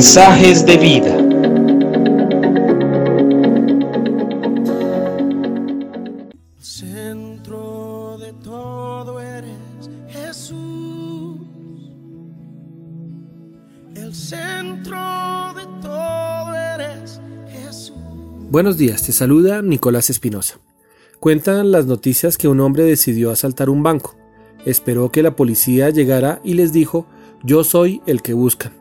Mensajes de vida. Centro de todo eres Jesús. El centro de todo eres Jesús. Buenos días, te saluda Nicolás Espinosa. Cuentan las noticias que un hombre decidió asaltar un banco. Esperó que la policía llegara y les dijo, yo soy el que buscan.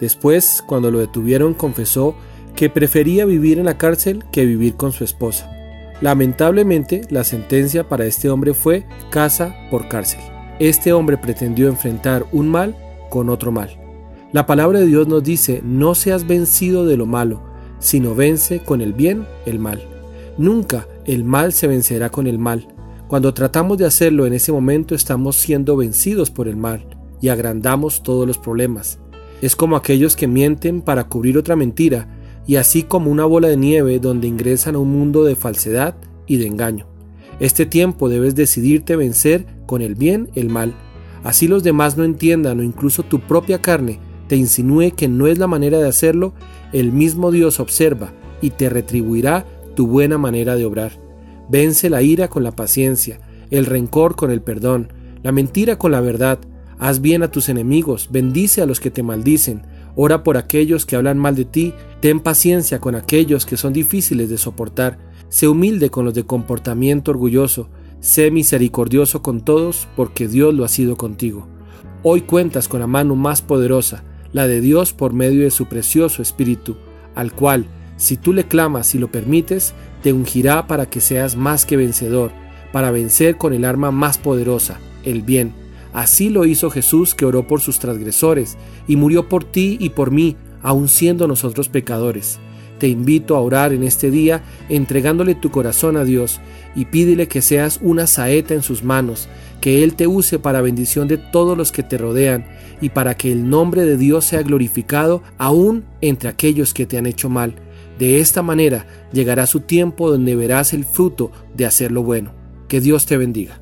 Después, cuando lo detuvieron, confesó que prefería vivir en la cárcel que vivir con su esposa. Lamentablemente, la sentencia para este hombre fue casa por cárcel. Este hombre pretendió enfrentar un mal con otro mal. La palabra de Dios nos dice, no seas vencido de lo malo, sino vence con el bien el mal. Nunca el mal se vencerá con el mal. Cuando tratamos de hacerlo en ese momento estamos siendo vencidos por el mal y agrandamos todos los problemas. Es como aquellos que mienten para cubrir otra mentira y así como una bola de nieve donde ingresan a un mundo de falsedad y de engaño. Este tiempo debes decidirte vencer con el bien el mal. Así los demás no entiendan o incluso tu propia carne te insinúe que no es la manera de hacerlo, el mismo Dios observa y te retribuirá tu buena manera de obrar. Vence la ira con la paciencia, el rencor con el perdón, la mentira con la verdad, Haz bien a tus enemigos, bendice a los que te maldicen, ora por aquellos que hablan mal de ti, ten paciencia con aquellos que son difíciles de soportar, sé humilde con los de comportamiento orgulloso, sé misericordioso con todos, porque Dios lo ha sido contigo. Hoy cuentas con la mano más poderosa, la de Dios por medio de su precioso Espíritu, al cual, si tú le clamas y lo permites, te ungirá para que seas más que vencedor, para vencer con el arma más poderosa, el bien Así lo hizo Jesús que oró por sus transgresores y murió por ti y por mí, aun siendo nosotros pecadores. Te invito a orar en este día entregándole tu corazón a Dios y pídele que seas una saeta en sus manos, que Él te use para bendición de todos los que te rodean y para que el nombre de Dios sea glorificado aún entre aquellos que te han hecho mal. De esta manera llegará su tiempo donde verás el fruto de hacer lo bueno. Que Dios te bendiga.